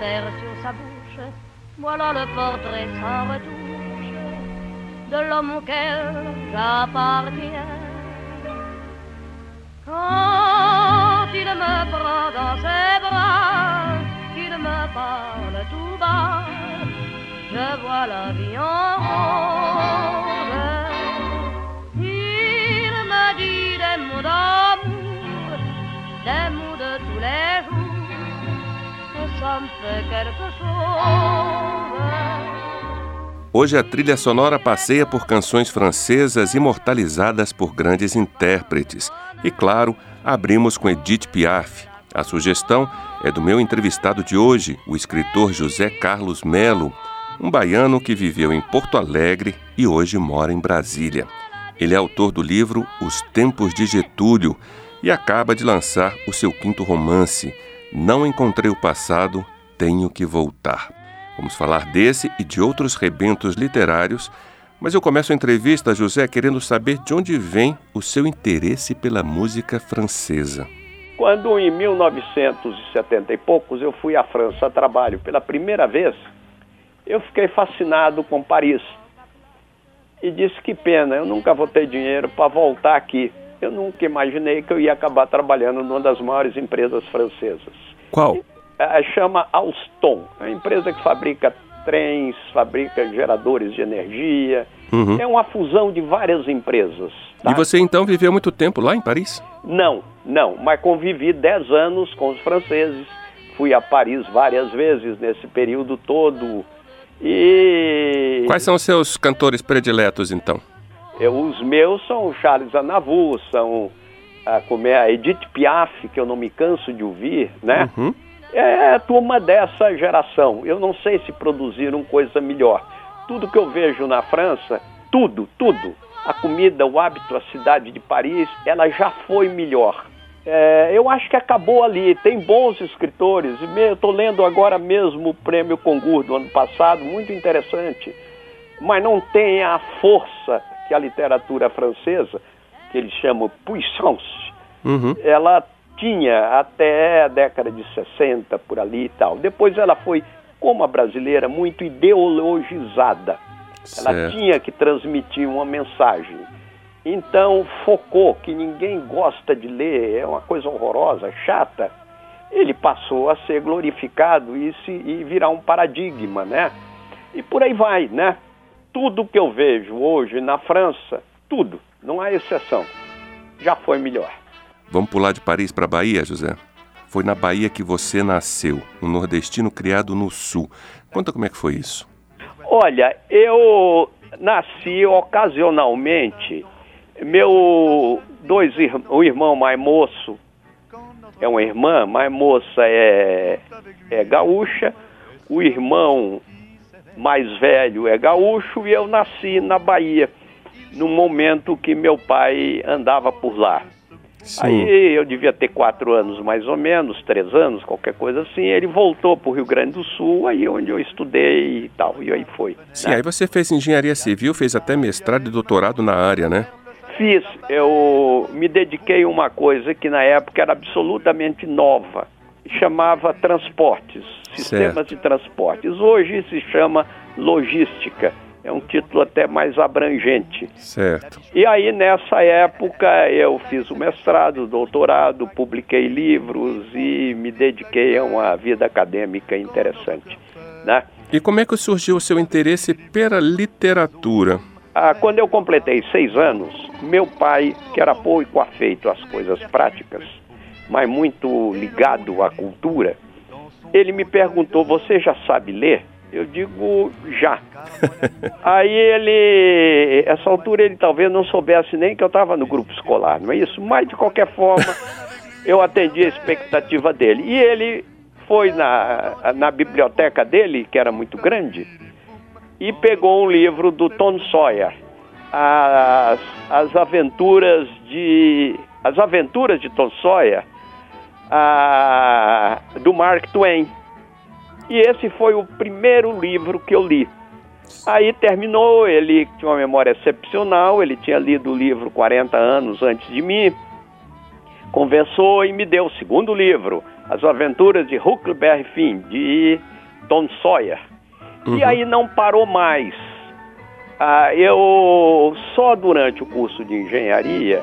Perd sur sa bouche, voilà le portrait sans retouche de l'homme auquel j'appartiens. Quand il me prend dans ses bras, qu'il me parle tout bas, je vois la vie en rose. Hoje a trilha sonora passeia por canções francesas imortalizadas por grandes intérpretes. E claro, abrimos com Edith Piaf. A sugestão é do meu entrevistado de hoje, o escritor José Carlos Melo, um baiano que viveu em Porto Alegre e hoje mora em Brasília. Ele é autor do livro Os Tempos de Getúlio, e acaba de lançar o seu quinto romance, Não Encontrei o Passado, Tenho que Voltar. Vamos falar desse e de outros rebentos literários, mas eu começo a entrevista, José, querendo saber de onde vem o seu interesse pela música francesa. Quando em 1970 e poucos eu fui à França a trabalho pela primeira vez, eu fiquei fascinado com Paris. E disse que pena, eu nunca vou ter dinheiro para voltar aqui eu nunca imaginei que eu ia acabar trabalhando numa das maiores empresas francesas. Qual? É, chama Alstom, é uma empresa que fabrica trens, fabrica geradores de energia. Uhum. É uma fusão de várias empresas. Tá? E você então viveu muito tempo lá em Paris? Não, não, mas convivi 10 anos com os franceses. Fui a Paris várias vezes nesse período todo. E. Quais são os seus cantores prediletos então? Eu, os meus são o Charles Anavu, são a, como é, a Edith Piaf, que eu não me canso de ouvir, né? Uhum. É a turma dessa geração. Eu não sei se produziram coisa melhor. Tudo que eu vejo na França, tudo, tudo, a comida, o hábito, a cidade de Paris, ela já foi melhor. É, eu acho que acabou ali. Tem bons escritores. Eu estou lendo agora mesmo o Prêmio Congur do ano passado, muito interessante. Mas não tem a força que a literatura francesa, que eles chamam puissance, uhum. ela tinha até a década de 60, por ali e tal. Depois ela foi, como a brasileira, muito ideologizada. Certo. Ela tinha que transmitir uma mensagem. Então focou que ninguém gosta de ler, é uma coisa horrorosa, chata. Ele passou a ser glorificado e, se, e virar um paradigma, né? E por aí vai, né? Tudo que eu vejo hoje na França, tudo, não há exceção, já foi melhor. Vamos pular de Paris para Bahia, José? Foi na Bahia que você nasceu, um nordestino criado no Sul. Conta como é que foi isso. Olha, eu nasci ocasionalmente. Meu dois o irmão mais moço é uma irmã, mais moça é, é gaúcha. O irmão mais velho é gaúcho e eu nasci na Bahia, no momento que meu pai andava por lá. Sim. Aí eu devia ter quatro anos mais ou menos, três anos, qualquer coisa assim. Ele voltou para o Rio Grande do Sul, aí onde eu estudei e tal, e aí foi. Sim, né? aí você fez engenharia civil, fez até mestrado e doutorado na área, né? Fiz. Eu me dediquei a uma coisa que na época era absolutamente nova chamava transportes, sistemas certo. de transportes. Hoje se chama logística. É um título até mais abrangente. Certo. E aí, nessa época, eu fiz o mestrado, o doutorado, publiquei livros e me dediquei a uma vida acadêmica interessante. Né? E como é que surgiu o seu interesse pela literatura? Ah, quando eu completei seis anos, meu pai, que era pouco afeito às coisas práticas, mas muito ligado à cultura, ele me perguntou: Você já sabe ler? Eu digo já. Aí ele, essa altura ele talvez não soubesse nem que eu estava no grupo escolar, não é isso? Mas de qualquer forma, eu atendi a expectativa dele. E ele foi na, na biblioteca dele, que era muito grande, e pegou um livro do Tom Sawyer, as, as aventuras de as aventuras de Tom Sawyer, a, do Mark Twain. E esse foi o primeiro livro que eu li. Aí terminou, ele tinha uma memória excepcional, ele tinha lido o livro 40 anos antes de mim, conversou e me deu o segundo livro, As Aventuras de Huckleberry Finn, de Tom Sawyer. Uhum. E aí não parou mais. Ah, eu só durante o curso de engenharia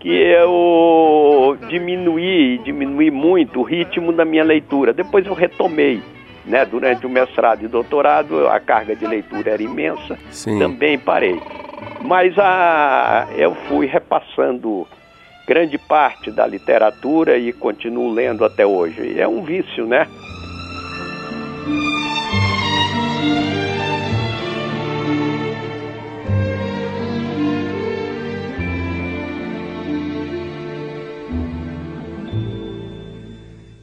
que eu diminuí, diminuí muito o ritmo da minha leitura. Depois eu retomei né? Durante o mestrado e doutorado, a carga de leitura era imensa, Sim. também parei. Mas a, eu fui repassando grande parte da literatura e continuo lendo até hoje. É um vício, né?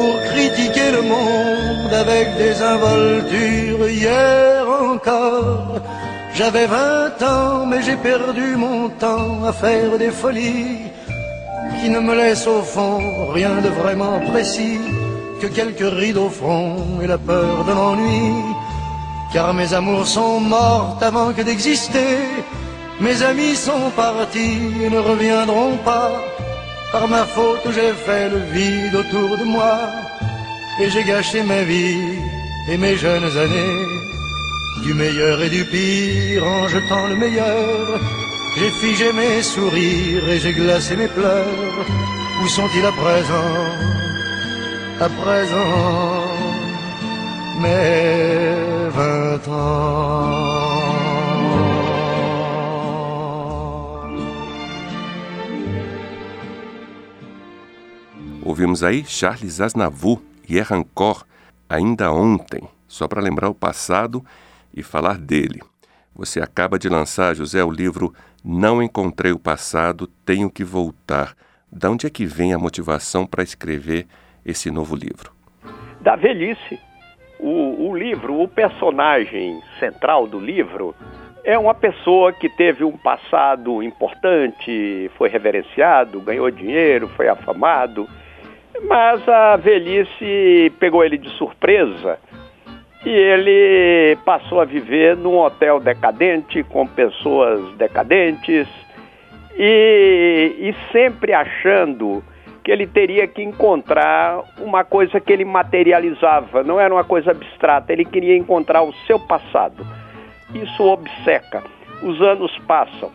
pour critiquer le monde avec des involtures. Hier encore, j'avais vingt ans, mais j'ai perdu mon temps à faire des folies qui ne me laissent au fond rien de vraiment précis que quelques rides au front et la peur de l'ennui. Car mes amours sont mortes avant que d'exister. Mes amis sont partis et ne reviendront pas. Par ma faute, j'ai fait le vide autour de moi et j'ai gâché ma vie et mes jeunes années. Du meilleur et du pire en jetant le meilleur, j'ai figé mes sourires et j'ai glacé mes pleurs. Où sont-ils à présent? À présent, mes vingt ans. Ouvimos aí Charles Aznavour e Errancor, ainda ontem, só para lembrar o passado e falar dele. Você acaba de lançar, José, o livro Não Encontrei o Passado, Tenho que Voltar. Da onde é que vem a motivação para escrever esse novo livro? Da velhice. O, o livro, o personagem central do livro é uma pessoa que teve um passado importante, foi reverenciado, ganhou dinheiro, foi afamado mas a velhice pegou ele de surpresa e ele passou a viver num hotel decadente, com pessoas decadentes e, e sempre achando que ele teria que encontrar uma coisa que ele materializava, não era uma coisa abstrata, ele queria encontrar o seu passado. Isso obceca. Os anos passam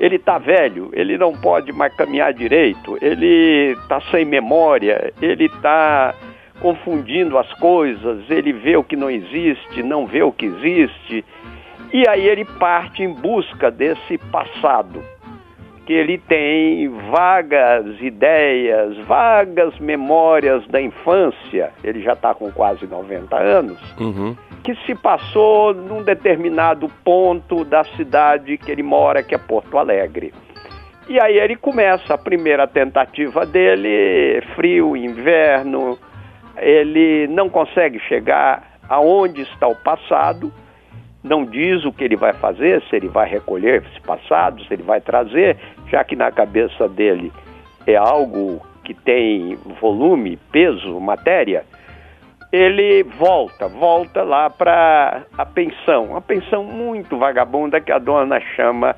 ele está velho, ele não pode mais caminhar direito, ele está sem memória, ele está confundindo as coisas, ele vê o que não existe, não vê o que existe, e aí ele parte em busca desse passado, que ele tem vagas ideias, vagas memórias da infância, ele já está com quase 90 anos. Uhum que se passou num determinado ponto da cidade que ele mora, que é Porto Alegre. E aí ele começa a primeira tentativa dele, frio, inverno, ele não consegue chegar aonde está o passado não diz o que ele vai fazer, se ele vai recolher esse passado, se ele vai trazer, já que na cabeça dele é algo que tem volume, peso, matéria, ele volta, volta lá para a pensão, uma pensão muito vagabunda que a dona chama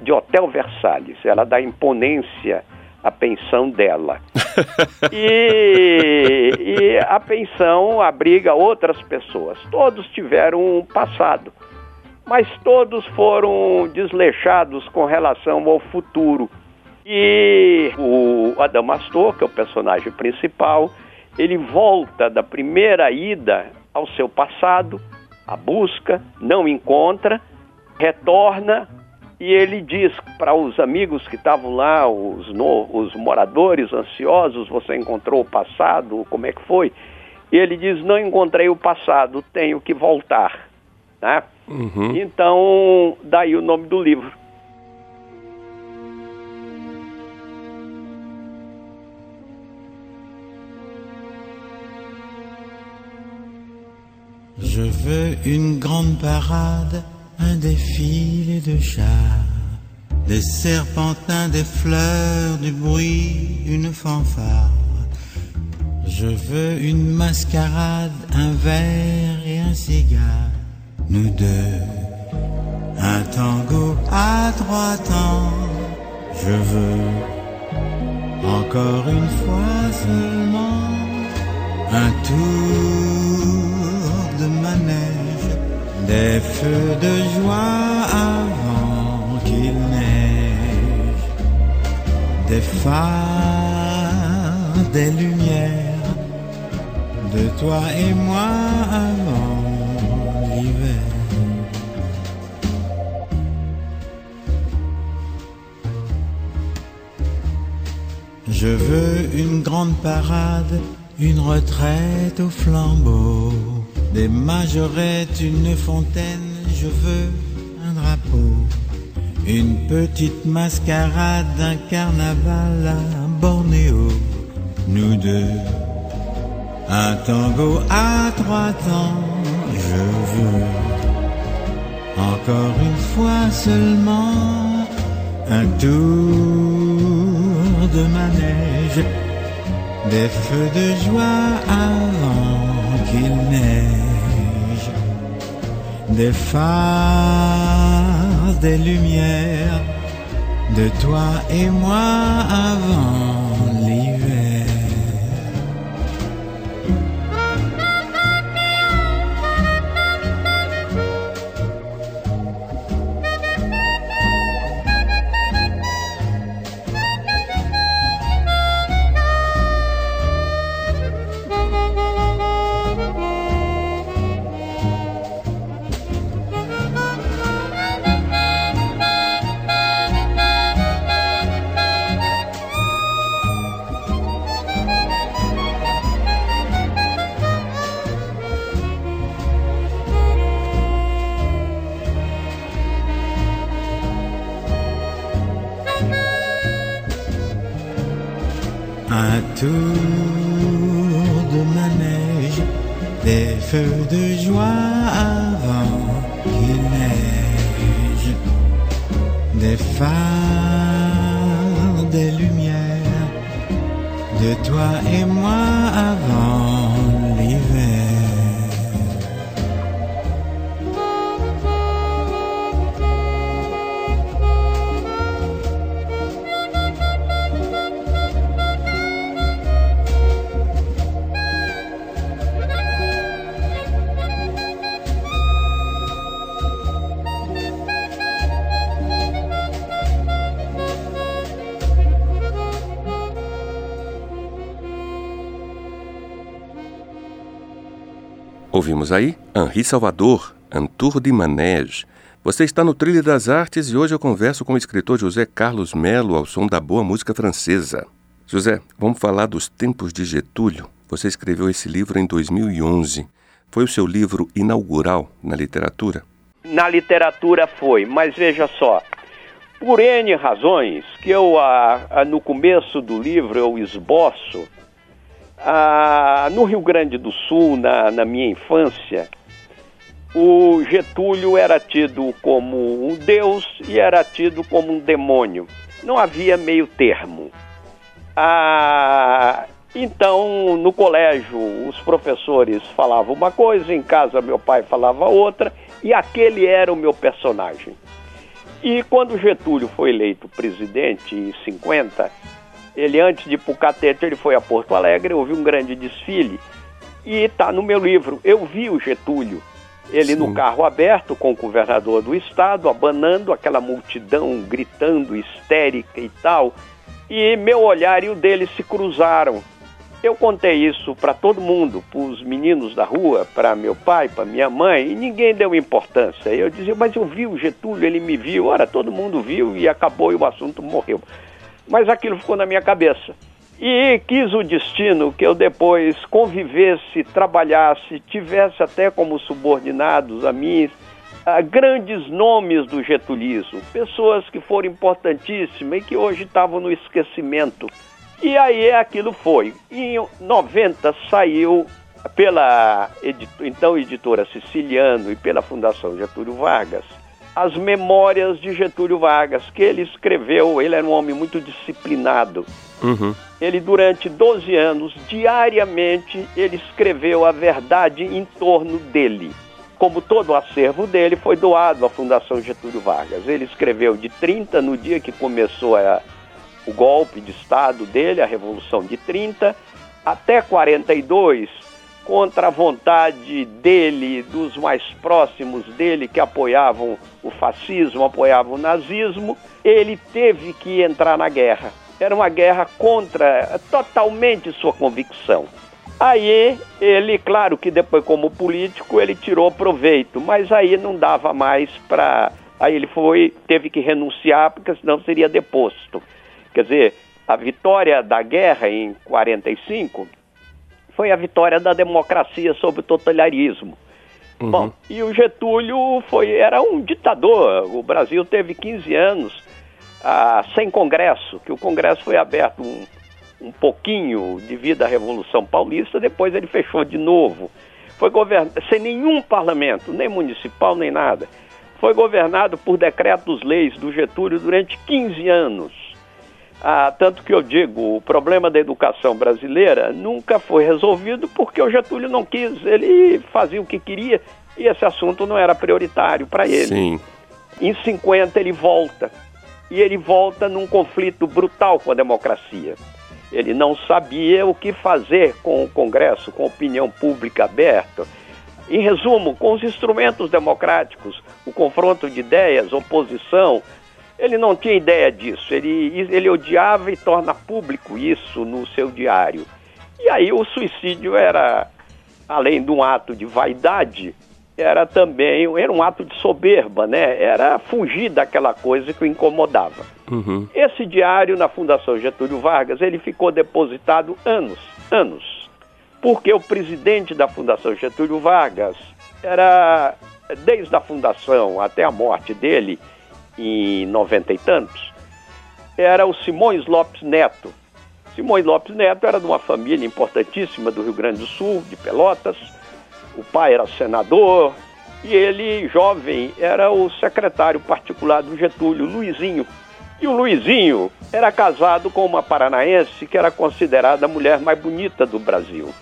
de Hotel Versalhes. Ela dá imponência à pensão dela. e, e a pensão abriga outras pessoas. Todos tiveram um passado, mas todos foram desleixados com relação ao futuro. E o Adamastor, que é o personagem principal, ele volta da primeira ida ao seu passado, a busca, não encontra, retorna e ele diz para os amigos que estavam lá, os, no, os moradores ansiosos: Você encontrou o passado? Como é que foi? E ele diz: Não encontrei o passado, tenho que voltar. Né? Uhum. Então, daí o nome do livro. Je veux une grande parade, un défilé de chars, des serpentins, des fleurs, du bruit, une fanfare. Je veux une mascarade, un verre et un cigare, nous deux. Un tango à trois temps, je veux encore une fois seulement un tour des feux de joie avant qu'il neige, des phares, des lumières, de toi et moi avant l'hiver. Je veux une grande parade, une retraite au flambeau des majorettes, une fontaine, je veux un drapeau, une petite mascarade, un carnaval à Bornéo, nous deux, un tango à trois temps, je veux encore une fois seulement un tour de manège, des feux de joie avant qu'il neige des phares, des lumières, de toi et moi avant Ouvimos aí Henri Salvador, Un Tour de Manège. Você está no Trilho das Artes e hoje eu converso com o escritor José Carlos Melo ao som da boa música francesa. José, vamos falar dos tempos de Getúlio. Você escreveu esse livro em 2011. Foi o seu livro inaugural na literatura? Na literatura foi, mas veja só, por N razões que eu no começo do livro eu esboço, ah, no Rio Grande do Sul, na, na minha infância, o Getúlio era tido como um deus e era tido como um demônio. Não havia meio termo. Ah, então, no colégio, os professores falavam uma coisa, em casa, meu pai falava outra, e aquele era o meu personagem. E quando Getúlio foi eleito presidente em 50, ele, antes de ir para o Catete, ele foi a Porto Alegre, houve um grande desfile, e está no meu livro. Eu vi o Getúlio ele Sim. no carro aberto com o governador do estado, abanando aquela multidão, gritando, histérica e tal. E meu olhar e o dele se cruzaram. Eu contei isso para todo mundo, para os meninos da rua, para meu pai, para minha mãe, e ninguém deu importância. Eu dizia, mas eu vi o Getúlio, ele me viu. Ora, todo mundo viu e acabou e o assunto morreu. Mas aquilo ficou na minha cabeça. E quis o destino que eu depois convivesse, trabalhasse, tivesse até como subordinados a mim a grandes nomes do getulismo, pessoas que foram importantíssimas e que hoje estavam no esquecimento. E aí aquilo foi. Em 90 saiu pela então editora Siciliano e pela Fundação Getúlio Vargas as memórias de Getúlio Vargas, que ele escreveu, ele era um homem muito disciplinado. Uhum. Ele, durante 12 anos, diariamente, ele escreveu a verdade em torno dele. Como todo o acervo dele foi doado à Fundação Getúlio Vargas. Ele escreveu de 30, no dia que começou a, o golpe de Estado dele, a Revolução de 30, até 42, contra a vontade dele, dos mais próximos dele que apoiavam o fascismo, apoiavam o nazismo, ele teve que entrar na guerra. Era uma guerra contra totalmente sua convicção. Aí ele, claro que depois como político ele tirou proveito, mas aí não dava mais para, aí ele foi, teve que renunciar porque senão seria deposto. Quer dizer, a vitória da guerra em 45 foi a vitória da democracia sobre o totalitarismo. Uhum. Bom, e o Getúlio foi, era um ditador. O Brasil teve 15 anos ah, sem Congresso, que o Congresso foi aberto um, um pouquinho devido à Revolução Paulista, depois ele fechou de novo. Foi governado sem nenhum parlamento, nem municipal, nem nada. Foi governado por decretos-leis do Getúlio durante 15 anos. Ah, tanto que eu digo, o problema da educação brasileira nunca foi resolvido porque o Getúlio não quis, ele fazia o que queria e esse assunto não era prioritário para ele. Sim. Em 50 ele volta, e ele volta num conflito brutal com a democracia. Ele não sabia o que fazer com o Congresso, com a opinião pública aberta. Em resumo, com os instrumentos democráticos, o confronto de ideias, oposição, ele não tinha ideia disso, ele, ele odiava e torna público isso no seu diário. E aí o suicídio era, além de um ato de vaidade, era também era um ato de soberba, né? Era fugir daquela coisa que o incomodava. Uhum. Esse diário na Fundação Getúlio Vargas ele ficou depositado anos, anos, porque o presidente da Fundação Getúlio Vargas era desde a fundação até a morte dele em noventa e tantos, era o Simões Lopes Neto. Simões Lopes Neto era de uma família importantíssima do Rio Grande do Sul, de Pelotas. O pai era senador e ele, jovem, era o secretário particular do Getúlio, Luizinho. E o Luizinho era casado com uma paranaense que era considerada a mulher mais bonita do Brasil,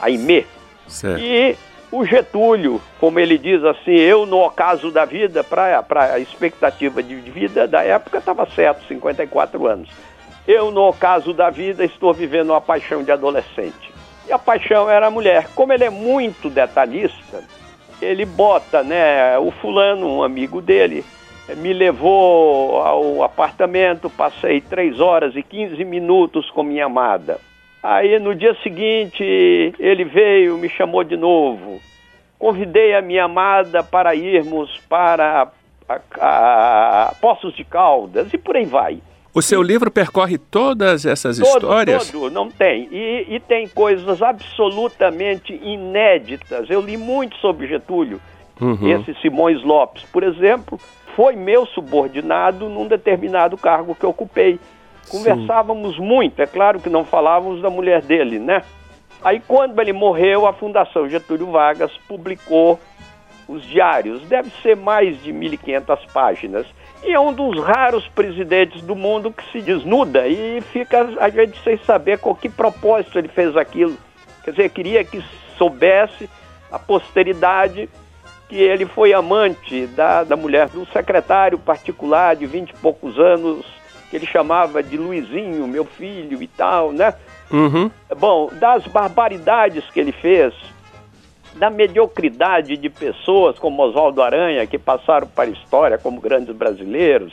a Imê. Certo. E o Getúlio, como ele diz assim, eu no ocaso da vida, para a expectativa de vida da época estava certo, 54 anos. Eu no ocaso da vida estou vivendo uma paixão de adolescente. E a paixão era a mulher. Como ele é muito detalhista, ele bota, né, o fulano, um amigo dele, me levou ao apartamento, passei 3 horas e 15 minutos com minha amada. Aí no dia seguinte ele veio, me chamou de novo. Convidei a minha amada para irmos para a, a, a Poços de Caldas e por aí vai. O seu livro percorre todas essas todo, histórias? Todo, não tem. E, e tem coisas absolutamente inéditas. Eu li muito sobre Getúlio. Uhum. Esse Simões Lopes, por exemplo, foi meu subordinado num determinado cargo que eu ocupei. Conversávamos Sim. muito, é claro que não falávamos da mulher dele, né? Aí quando ele morreu, a Fundação Getúlio Vargas publicou os diários, deve ser mais de 1.500 páginas. E é um dos raros presidentes do mundo que se desnuda e fica a gente sem saber com que propósito ele fez aquilo. Quer dizer, queria que soubesse a posteridade que ele foi amante da, da mulher do secretário particular de vinte e poucos anos, que ele chamava de Luizinho, meu filho e tal, né? Uhum. Bom, das barbaridades que ele fez, da mediocridade de pessoas como Oswaldo Aranha, que passaram para a história como grandes brasileiros.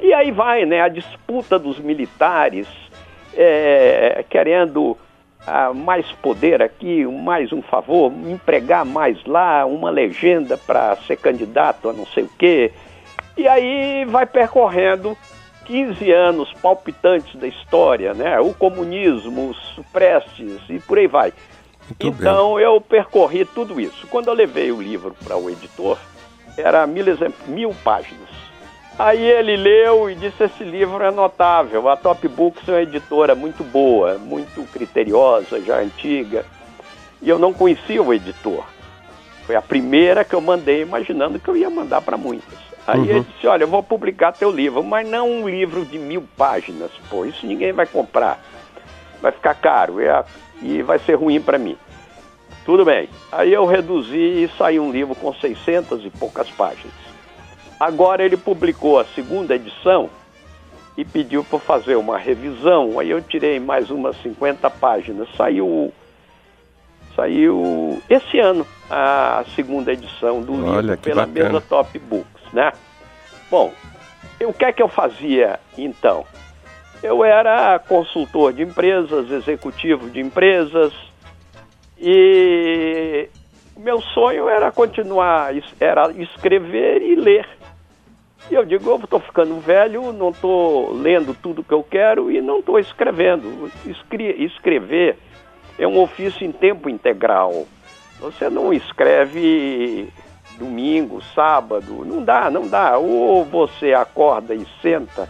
E aí vai, né, a disputa dos militares, é, querendo ah, mais poder aqui, mais um favor, empregar mais lá, uma legenda para ser candidato a não sei o quê. E aí vai percorrendo 15 anos palpitantes da história, né? O comunismo, os Prestes e por aí vai. Muito então bem. eu percorri tudo isso. Quando eu levei o livro para o editor, era mil, mil páginas. Aí ele leu e disse: Esse livro é notável. A Top Books é uma editora muito boa, muito criteriosa, já antiga. E eu não conhecia o editor. Foi a primeira que eu mandei, imaginando que eu ia mandar para muitas. Aí uhum. ele disse: Olha, eu vou publicar teu livro, mas não um livro de mil páginas. Pô, isso ninguém vai comprar. Vai ficar caro e vai ser ruim para mim. Tudo bem. Aí eu reduzi e saiu um livro com 600 e poucas páginas. Agora ele publicou a segunda edição e pediu para fazer uma revisão. Aí eu tirei mais umas 50 páginas. Saiu saiu esse ano a segunda edição do Olha, livro pela bacana. mesa Top Books, né? Bom, o que é que eu fazia então? Eu era consultor de empresas, executivo de empresas e meu sonho era continuar, era escrever e ler. E eu digo, eu estou ficando velho, não estou lendo tudo que eu quero e não estou escrevendo. Escre escrever é um ofício em tempo integral. Você não escreve domingo, sábado, não dá, não dá. Ou você acorda e senta,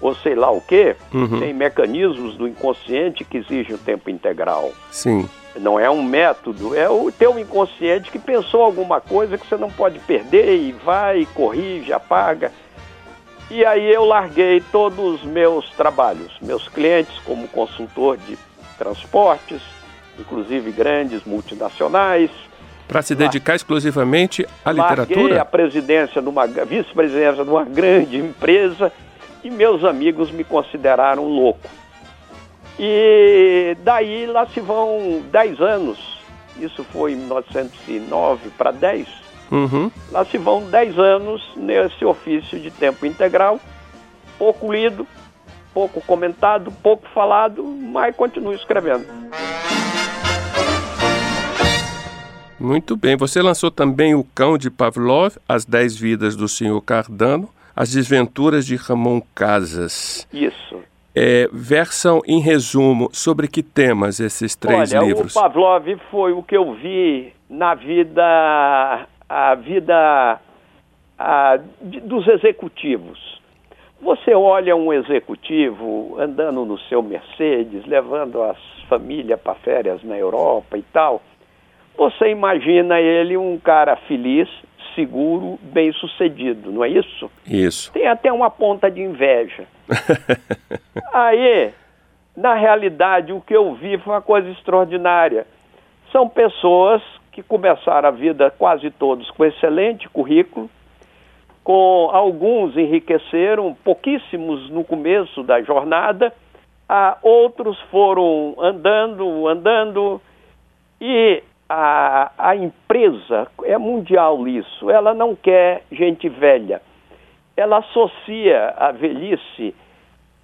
ou sei lá o quê, Uhum. tem mecanismos do inconsciente que exigem o tempo integral. Sim. Não é um método, é o teu inconsciente que pensou alguma coisa que você não pode perder e vai, corrige, apaga. E aí eu larguei todos os meus trabalhos, meus clientes como consultor de transportes, inclusive grandes multinacionais. Para se dedicar exclusivamente à Larguei literatura? a presidência de uma vice-presidência de uma grande empresa e meus amigos me consideraram louco. E daí lá se vão 10 anos, isso foi em 1909 para 10, Uhum. lá se vão 10 anos nesse ofício de tempo integral, pouco lido, pouco comentado, pouco falado, mas continuo escrevendo. Muito bem. Você lançou também O Cão de Pavlov, As Dez Vidas do Senhor Cardano, As Desventuras de Ramon Casas. Isso. É, versam em resumo sobre que temas esses três Olha, livros? o Pavlov foi o que eu vi na vida, a vida a, de- dos executivos. Você olha um executivo andando no seu Mercedes, levando as famílias para férias na Europa e tal. Você imagina ele um cara feliz, seguro, bem sucedido, não é isso? Isso. Tem até uma ponta de inveja. Aí, na realidade, o que eu vi foi uma coisa extraordinária. São pessoas que começaram a vida quase todos com excelente currículo, com alguns enriqueceram, pouquíssimos no começo da jornada, ah, outros foram andando, andando, e a, a empresa, é mundial isso, ela não quer gente velha. Ela associa a velhice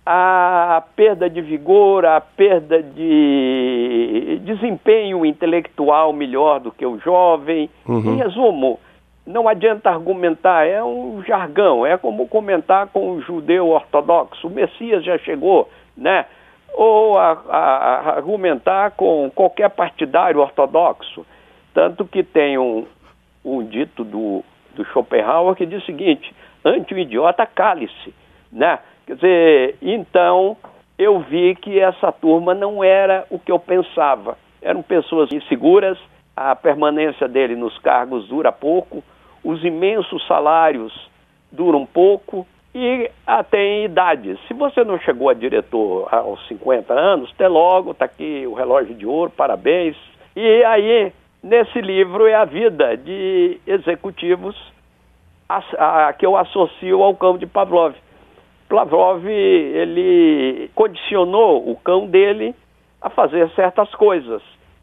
à perda de vigor, à perda de desempenho intelectual melhor do que o jovem. Uhum. Em resumo, não adianta argumentar, é um jargão, é como comentar com o judeu ortodoxo, o Messias já chegou, né? Ou a, a- a argumentar com qualquer partidário ortodoxo. Tanto que tem um, um dito do, do Schopenhauer que diz o seguinte, ante o idiota cale-se, né? Quer dizer, então eu vi que essa turma não era o que eu pensava. Eram pessoas inseguras, a permanência dele nos cargos dura pouco, os imensos salários duram pouco e até em idade. Se você não chegou a diretor aos 50 anos, até logo, está aqui o relógio de ouro, parabéns. E aí, nesse livro é a vida de executivos a, a, que eu associo ao cão de Pavlov. Pavlov, ele condicionou o cão dele a fazer certas coisas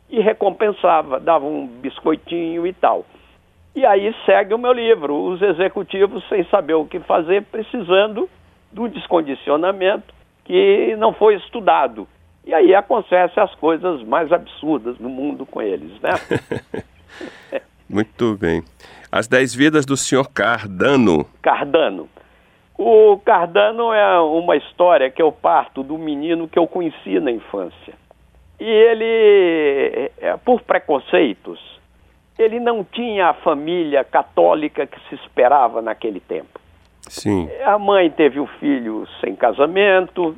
e recompensava, dava um biscoitinho e tal. E aí segue o meu livro, os executivos sem saber o que fazer, precisando do descondicionamento que não foi estudado. E aí acontecem as coisas mais absurdas no mundo com eles, né? Muito bem. As Dez Vidas do Senhor Cardano. Cardano. O Cardano é uma história que eu parto do menino que eu conheci na infância. E ele, é, por preconceitos, ele não tinha a família católica que se esperava naquele tempo. Sim. A mãe teve o filho sem casamento,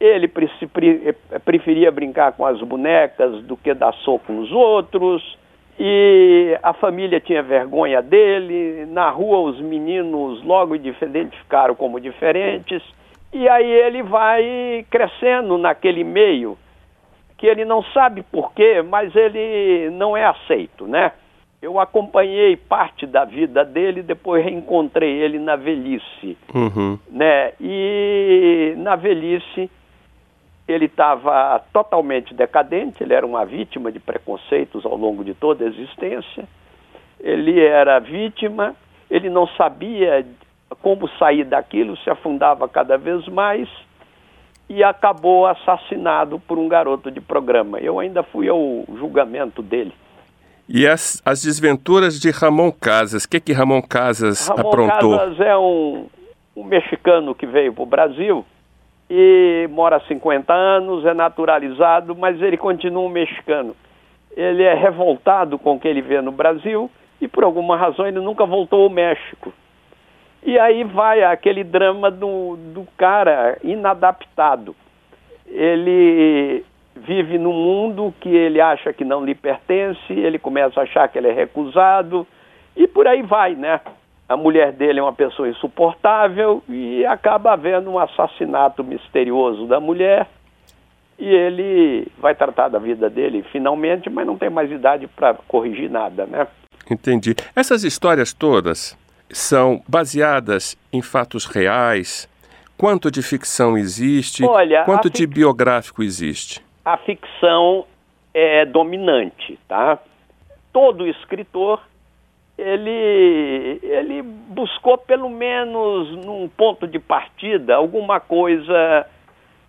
ele preferia brincar com as bonecas do que dar soco nos outros e a família tinha vergonha dele. Na rua, os meninos logo identificaram como diferentes. E aí ele vai crescendo naquele meio que ele não sabe porquê, mas ele não é aceito, né? Eu acompanhei parte da vida dele, depois reencontrei ele na velhice, uhum. né? E na velhice ele estava totalmente decadente, ele era uma vítima de preconceitos ao longo de toda a existência. Ele era vítima, ele não sabia como sair daquilo, se afundava cada vez mais e acabou assassinado por um garoto de programa. Eu ainda fui ao julgamento dele. E as, as desventuras de Ramon Casas, o que que Ramon Casas Ramon aprontou? Casas é um, um mexicano que veio para o Brasil e mora há 50 anos, é naturalizado, mas ele continua um mexicano. Ele é revoltado com o que ele vê no Brasil e por alguma razão ele nunca voltou ao México. E aí vai aquele drama do, do cara inadaptado. Ele vive num mundo que ele acha que não lhe pertence, ele começa a achar que ele é recusado e por aí vai, né? a mulher dele é uma pessoa insuportável e acaba havendo um assassinato misterioso da mulher e ele vai tratar da vida dele finalmente, mas não tem mais idade para corrigir nada, né? Entendi. Essas histórias todas são baseadas em fatos reais? Quanto de ficção existe? Olha, Quanto fic... de biográfico existe? A ficção é dominante, tá? Todo escritor ele, ele buscou pelo menos num ponto de partida alguma coisa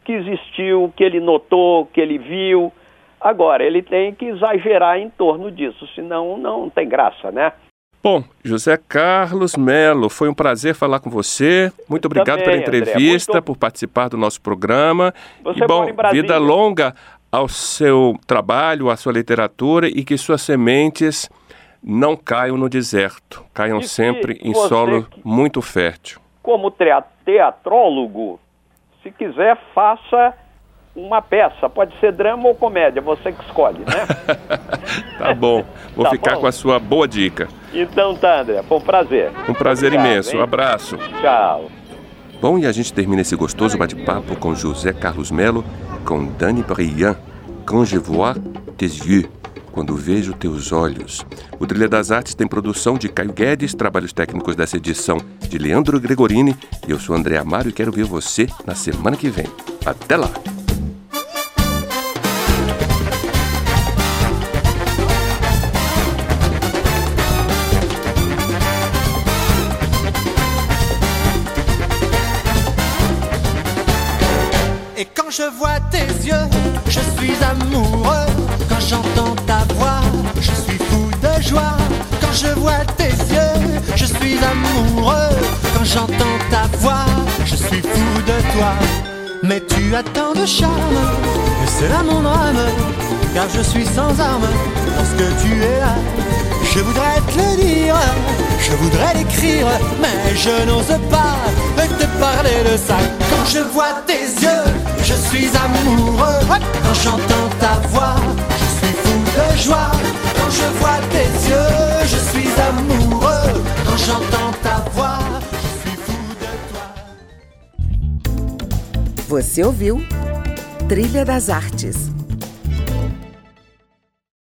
que existiu, que ele notou, que ele viu. Agora, ele tem que exagerar em torno disso, senão não tem graça, né? Bom, José Carlos Melo, foi um prazer falar com você. Muito obrigado Também, pela entrevista, André, muito... por participar do nosso programa. Você e bom, vida longa ao seu trabalho, à sua literatura e que suas sementes não caiam no deserto, caiam E se sempre em solo que- muito fértil. Como teatrólogo, se quiser, faça uma peça. Pode ser drama ou comédia, você que escolhe, né? Tá bom, vou Tá ficar bom. com a sua boa dica. então tá, André, foi um prazer. Um prazer Obrigado, imenso. hein? Abraço. Tchau. Bom, e a gente termina esse gostoso bate-papo com José Carlos Melo, com Dani Briand, Quand je vois tes yeux, quando vejo teus olhos. O Trilha das Artes tem produção de Caio Guedes, trabalhos técnicos dessa edição de Leandro Gregorini. E eu sou André Amaro e quero ver você na semana que vem. Até lá! Et quand je vois tes yeux, je suis amoureux. Quand j'entends ta voix, je suis fou de joie. Quand je vois tes yeux, je suis amoureux. Quand j'entends ta voix, je suis fou de toi. Mais tu as tant de charme, que c'est là mon drame. Car je suis sans armes lorsque tu es là. Je voudrais te le dire, je voudrais l'écrire, mais je n'ose pas te parler de ça. Quand je vois tes yeux, Je suis amoureux quand j'entends ta voix. Je suis fou de joie quand je vois tes yeux. Je suis amoureux quand j'entends ta voix. Je suis fou de toi. Você ouviu Trilha das Artes